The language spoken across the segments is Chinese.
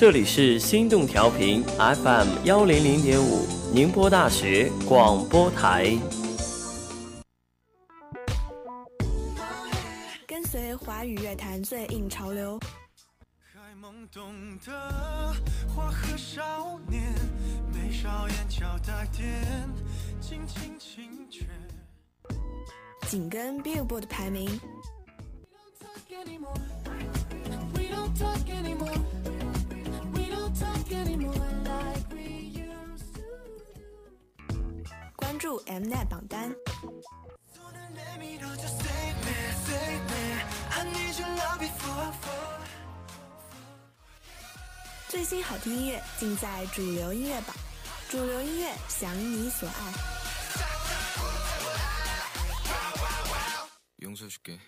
这里是心动调频 FM 幺零零点五，宁波大学广播台。跟随华语乐坛最硬潮流，还懵懂的花和少年，眉梢眼角带点轻轻轻却。紧跟 Billboard 排名，We don't talk anymore. We don't talk anymore 关注 Mnet 榜单。 손을 내밀어줘 save me save me I need your love before I fall 最新好听音乐尽在主流音乐榜，主流音乐享你所爱。 용서해줄게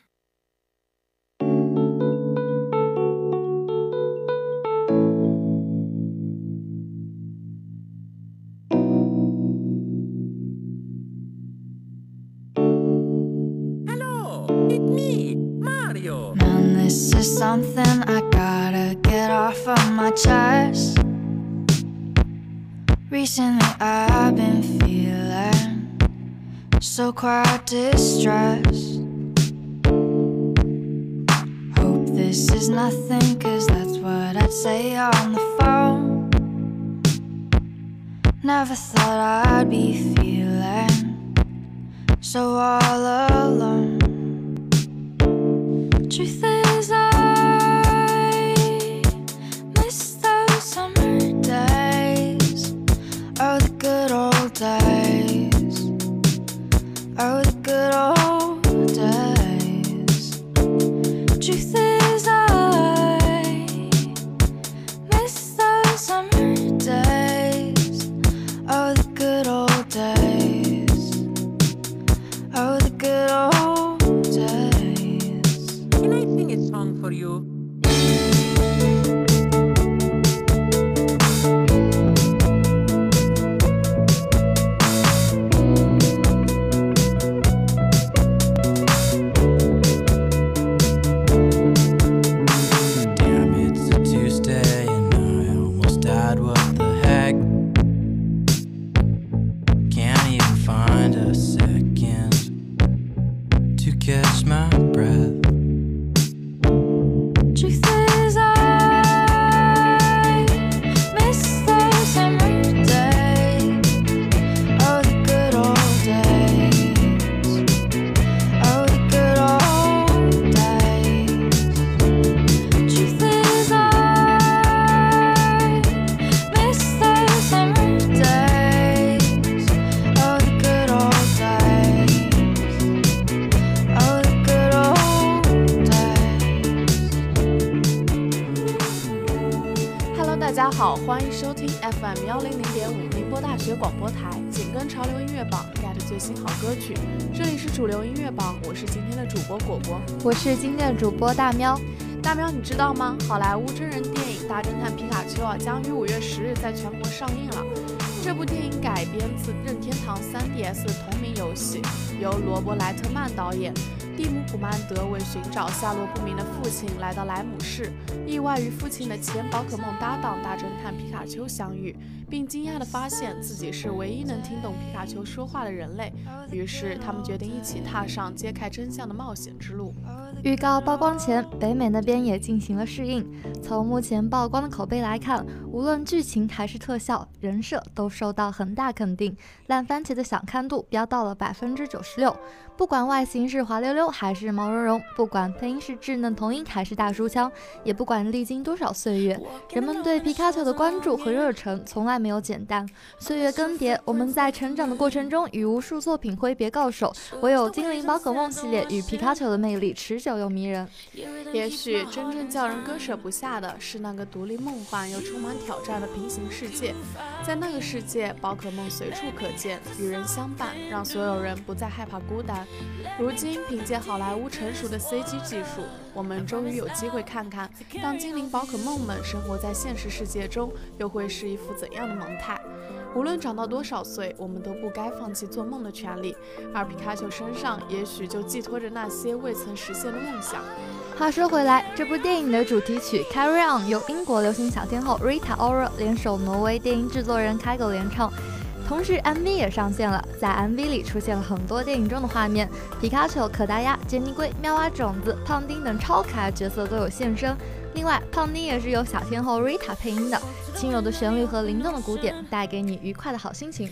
Something I gotta get off of my chest. Recently, I've been feeling so quite distressed. Hope this is nothing, cause that's what I'd say on the phone. Never thought Truth 我是今天的主播大喵。大喵，你知道吗？好莱坞真人电影《大侦探皮卡丘》啊，将于五月十日在全国上映了。这部电影改编自任天堂 3DS 同名游戏，由罗伯·莱特曼导演。蒂姆·普曼德为寻找下落不明的父亲，来到莱姆市，意外与父亲的前宝可梦搭档大侦探皮卡丘相遇，并惊讶地发现自己是唯一能听懂皮卡丘说话的人类。于是，他们决定一起踏上揭开真相的冒险之路。预告曝光前，北美那边也进行了试映。从目前曝光的口碑来看，无论剧情还是特效、人设都受到很大肯定，烂番茄的想看度飙到了百分之九十六。不管外形是滑溜溜还是毛茸茸，不管配音是稚嫩童音还是大叔腔，也不管历经多少岁月，人们对皮卡丘的关注和热忱从来没有减淡。岁月更迭，我们在成长的过程中与无数作品挥别告手，唯有精灵宝可梦系列与皮卡丘的魅力持久又迷人。也许真正叫人割舍不下的是那个独立梦幻又充满挑战的平行世界，在那个世界，宝可梦随处可见，与人相伴，让所有人不再害怕孤单。如今，凭借好莱坞成熟的 CG 技术，我们终于有机会看看，当精灵宝可梦们生活在现实世界中，又会是一副怎样的蒙态。无论长到多少岁，我们都不该放弃做梦的权利，而皮卡丘身上也许就寄托着那些未曾实现的梦想。话说回来，这部电影的主题曲《Carry On》由英国流行小天后 Rita Ora 联手挪威电音制作人 Kygo 联唱，同时 MV 也上线了。在 MV 里出现了很多电影中的画面，皮卡丘、可达鸭、杰尼龟、妙蛙种子、胖丁等超可爱角色都有现身。另外，胖丁也是由小天后 Rita 配音的，轻柔的旋律和灵动的鼓点带给你愉快的好心情。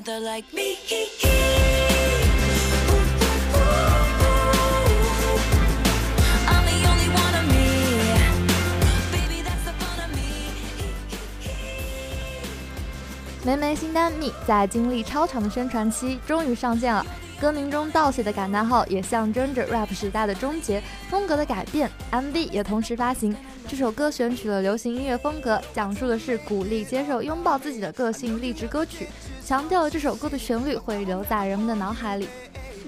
Fun of me. 梅梅新单《Me》在经历超长的宣传期，终于上线了。歌名中倒写的感叹号也象征着 rap 时代的终结，风格的改变。MV 也同时发行。这首歌选取了流行音乐风格，讲述的是鼓励、接受、拥抱自己的个性励志歌曲，强调了这首歌的旋律会留在人们的脑海里。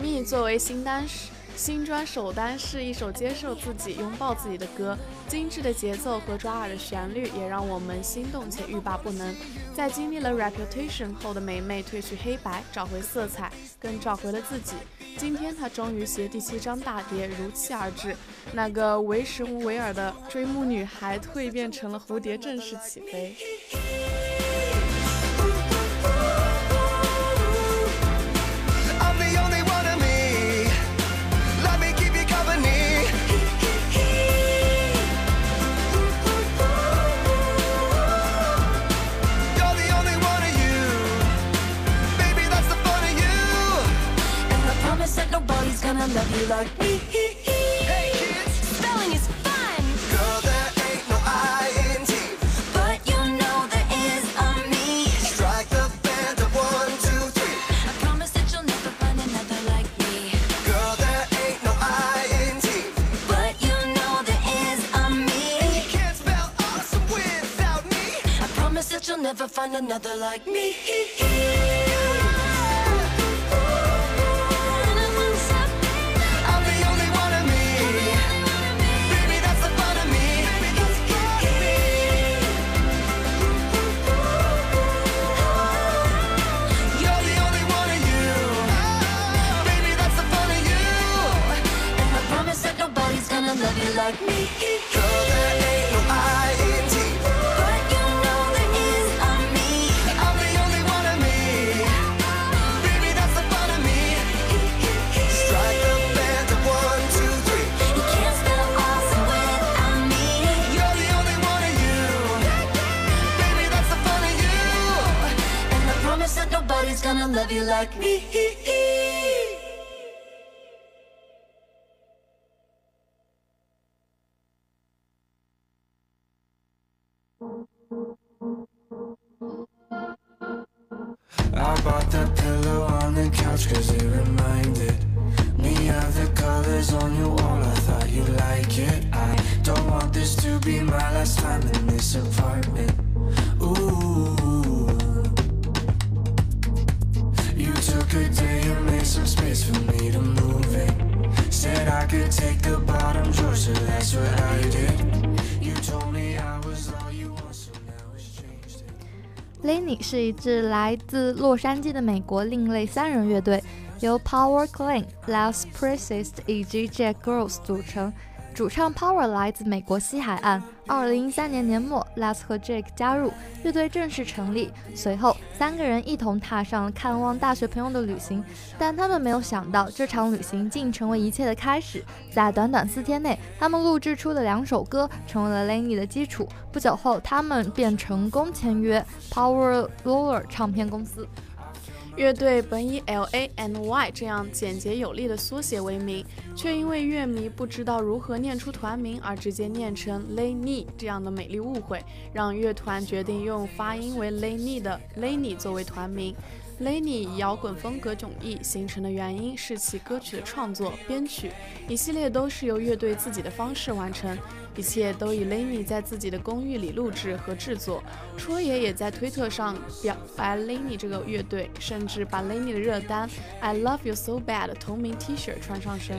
Me 作为新单新专首单是一首接受自己、拥抱自己的歌，精致的节奏和抓耳的旋律也让我们心动且欲罢不能。在经历了 Reputation 后的梅梅褪去黑白，找回色彩，更找回了自己。今天他终于携第七张大碟如期而至，那个为时无为尔的追梦女孩蜕变成了蝴蝶，正式起飞。Gonna love you like me. Hey kids, Spelling is fun, girl, there ain't no I in T. but you know there is a me. Strike the band of one, two, three. I promise that you'll never find another like me. Girl, there ain't no I in T. But you know there is a me You can't spell awesome without me. I promise that you'll never find another like me. Like me. But you know there is a me. I'm the only one of me. Baby, that's the fun of me. Strike band to one, two, three. You can't spell awesome me. You're the only one of you. Baby, that's the fun of you. And I promise that nobody's gonna love you like me. last time in this apartment. Ooh. You took a day and made some space for me to move in. Said I could take the bottom drawer, so that's what I did. You told me I was all you want, so now it's changed. Lenny 是一支来自洛杉矶的美国另类三人乐队，由 Power Clean、Les Priest 以及 Jack Gross 组成。 主唱 Power 来自美国西海岸。二零一三年年末，Les 和 Jake 加入乐队，正式成立。随后，三个人一同踏上了看望大学朋友的旅行。但他们没有想到，这场旅行竟成为一切的开始。在短短四天内，他们录制出的两首歌成为了 Lenny 的基础。不久后，他们便成功签约 Power Roller 唱片公司。乐队本以 L A N Y 这样简洁有力的缩写为名，却因为乐迷不知道如何念出团名而直接念成 Lenny 这样的美丽误会，让乐团决定用发音为 Lenny 的 Lenny 作为团名。Lenny 摇滚风格迥异形成的原因是其歌曲的创作、编曲一系列都是由乐队自己的方式完成，一切都以 Lenny 在自己的公寓里录制和制作。戳爷也在推特上表白 Lenny 这个乐队，甚至把 Lenny 的热单 I Love You So Bad 同名 T 恤穿上身。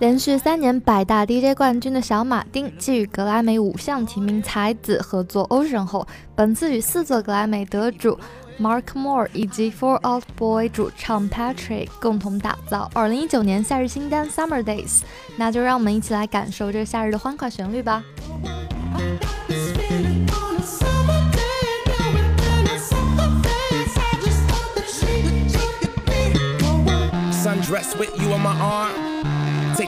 连续三年百大 DJ 冠军的小马丁，继与格莱美五项提名才子合作《Ocean》后，本次与四座格莱美得主 Mark Moore 以及 Four Out Boy 主唱 Patrick 共同打造2019年夏日新单《Summer Days》。那就让我们一起来感受这夏日的欢快旋律吧。Sundress with you on my arm.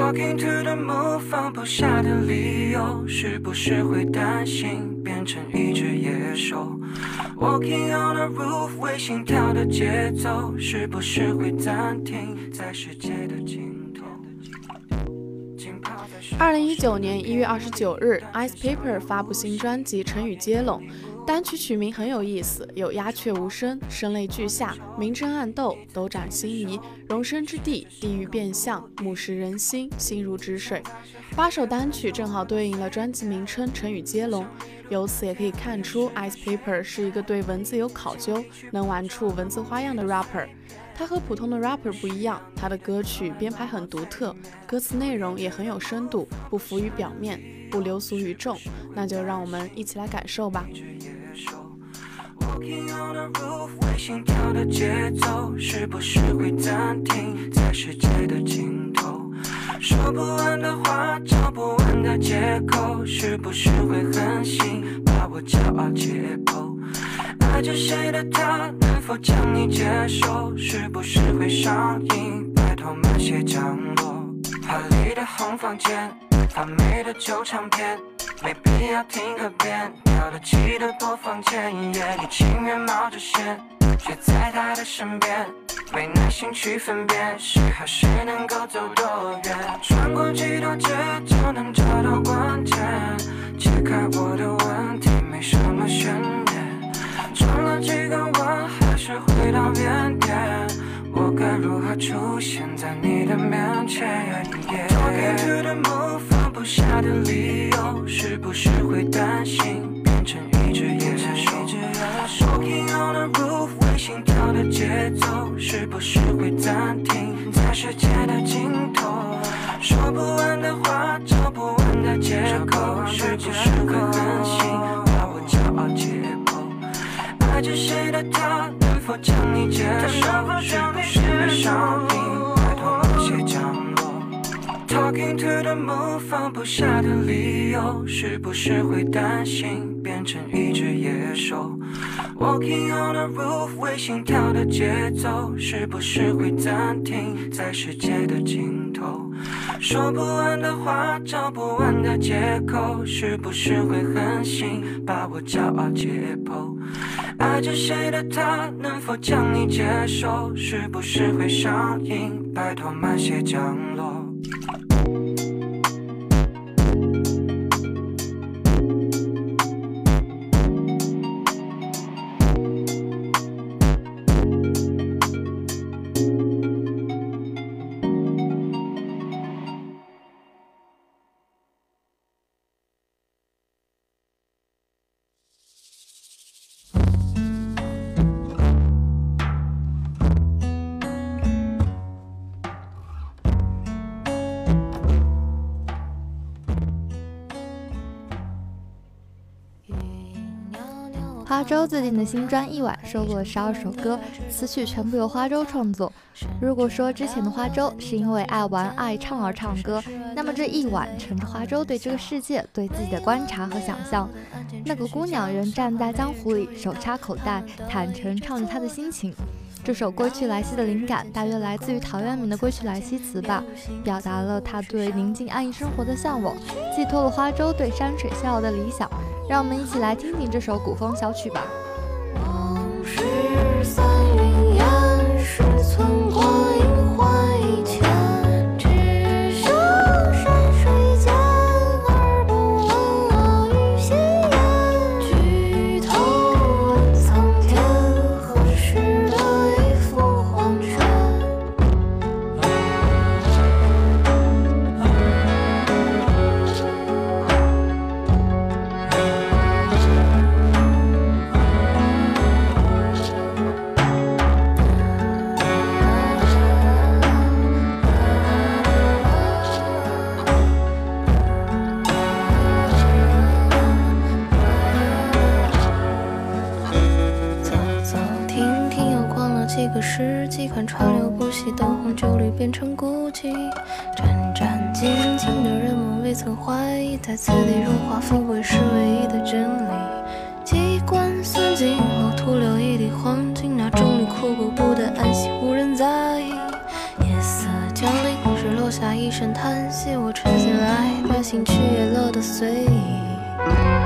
Talking to the moon，放不下的理由，是不是会担心变成一只野兽？Walking on the roof，为心跳的节奏，是不是会暂停在世界的尽头？二零一九年一月二十九日，Ice Paper 发布新专辑《成语接龙》。单曲曲名很有意思，有鸦雀无声、声泪俱下、明争暗斗、斗转星移、容身之地、地狱变相、目视人心、心如止水。八首单曲正好对应了专辑名称“成语接龙”，由此也可以看出，Ice Paper 是一个对文字有考究、能玩出文字花样的 rapper。他和普通的 rapper 不一样，他的歌曲编排很独特，歌词内容也很有深度，不浮于表面，不流俗于众。那就让我们一起来感受吧。Walking on the roof，为心跳的节奏，是不是会暂停在世界的尽头？说不完的话，找不完的借口，是不是会狠心把我骄傲解剖？爱着谁的他，能否将你接受？是不是会上瘾？拜托慢些降落。华丽的红房间，发霉的旧唱片。没必要听个遍，调得起的播放键，夜里情愿冒着险，却在他的身边，没耐心去分辨谁和谁能够走多远，穿过几条街就能找到关键，解开我的问题没什么悬念，转了几个弯还是回到原点，我该如何出现在你的面前？Talking to the moon 放。不下的理由，是不是会担心变成一只野兽？Walking on the roof，为心跳的节奏，是不是会暂停在世界的尽头？说不完的话，找不完的借口，是不是会狠心？爱着谁的他，能否将你接受？是不是会上瘾？拜托那些讲。Talking to the moon，放不下的理由，是不是会担心变成一只野兽？Walking on the roof，为心跳的节奏，是不是会暂停在世界的尽头？说不完的话，找不完的借口，是不是会狠心把我骄傲解剖？爱着谁的他，能否将你接受？是不是会上瘾？拜托慢些降落。周最近的新专《一晚》收录了十二首歌，词曲全部由花粥创作。如果说之前的花粥是因为爱玩爱唱而唱歌，那么这一晚乘着花粥对这个世界、对自己的观察和想象。那个姑娘仍站在江湖里，手插口袋，坦诚唱着她的心情。这首《归去来兮》的灵感大约来自于陶渊明的《归去来兮》词吧，表达了他对宁静安逸生活的向往，寄托了花粥对山水逍遥的理想。让我们一起来听听这首古风小曲吧。那种离苦不得安息，无人在意。夜色降临时，落下一声叹息，我沉下来，把心去也乐得随意。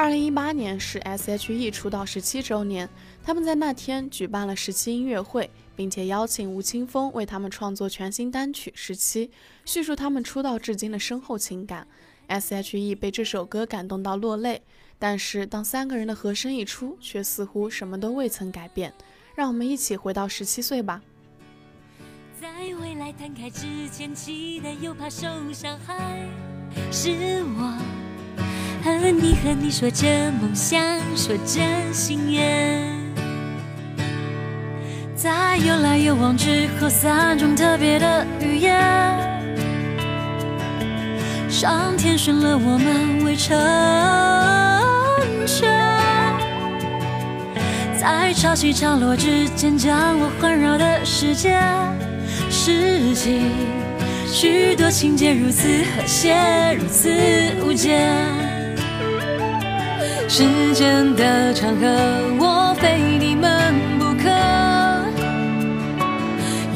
二零一八年是 S.H.E 出道十七周年，他们在那天举办了十七音乐会，并且邀请吴青峰为他们创作全新单曲《十七》，叙述他们出道至今的深厚情感。S.H.E 被这首歌感动到落泪，但是当三个人的和声一出，却似乎什么都未曾改变。让我们一起回到十七岁吧。在未来摊开之前，期待又怕受伤害，是我和你和你说着梦想，说着心愿，在有来有往之后，三种特别的语言，上天选了我们为成全。在潮起潮落之间，将我环绕的世界，拾起许多情节，如此和谐，如此无间。时间的长河我非你们不可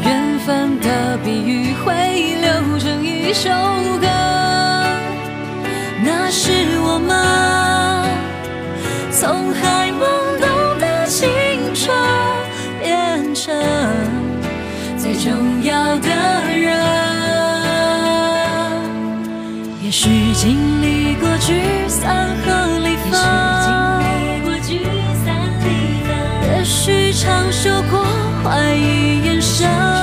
缘分的比喻会流成一首歌那是我们从还懵懂的青春变成最重要的人也许经历过聚散和也许经历过聚散离合，也许尝受过怀疑眼神。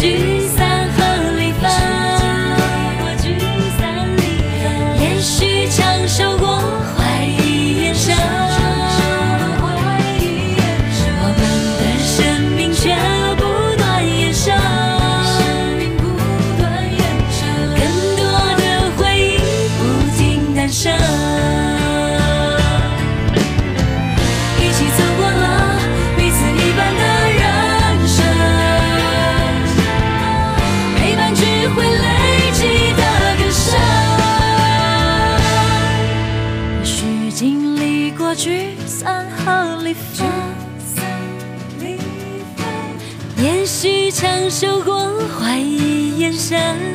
Jesus. ฉัน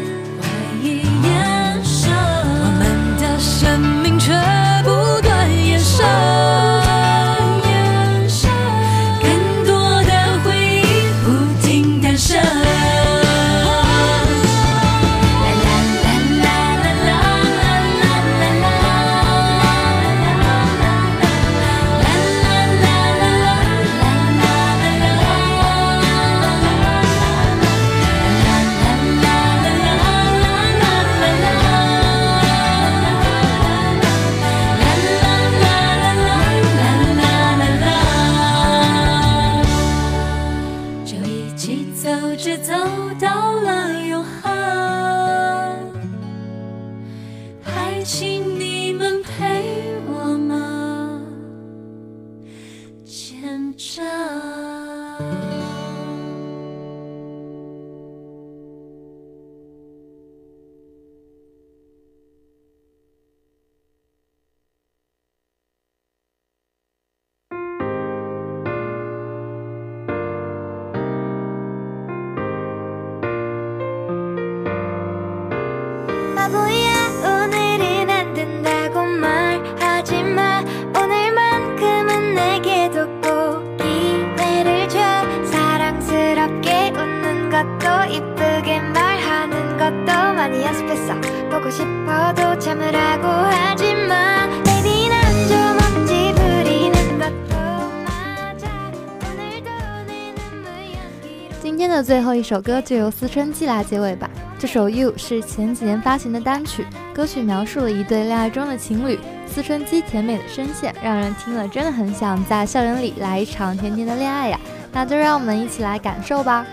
的最后一首歌就由《思春季》来结尾吧。这首《You》是前几年发行的单曲，歌曲描述了一对恋爱中的情侣，思春期甜美的声线，让人听了真的很想在校园里来一场甜甜的恋爱呀。那就让我们一起来感受吧。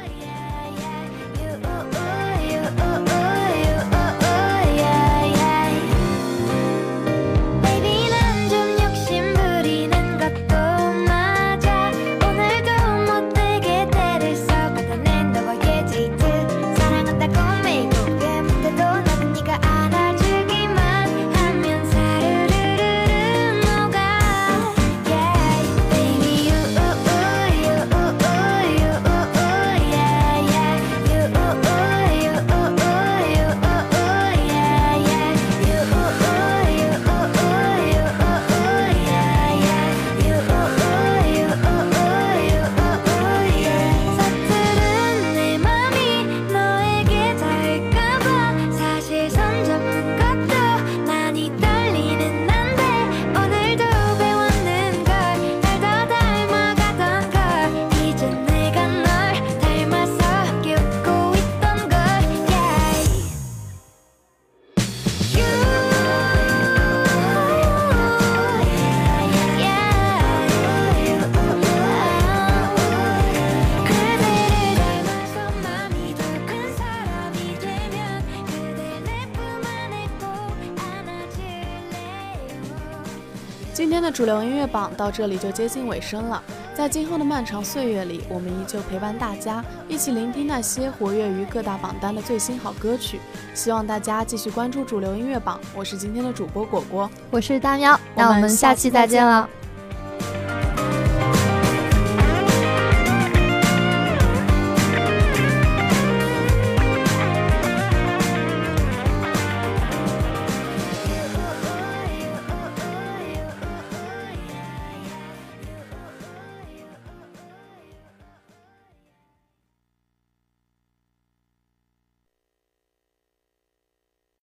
主流音乐榜到这里就接近尾声了，在今后的漫长岁月里，我们依旧陪伴大家，一起聆听那些活跃于各大榜单的最新好歌曲。希望大家继续关注主流音乐榜。我是今天的主播果果，我是大喵，那我们下期再见了。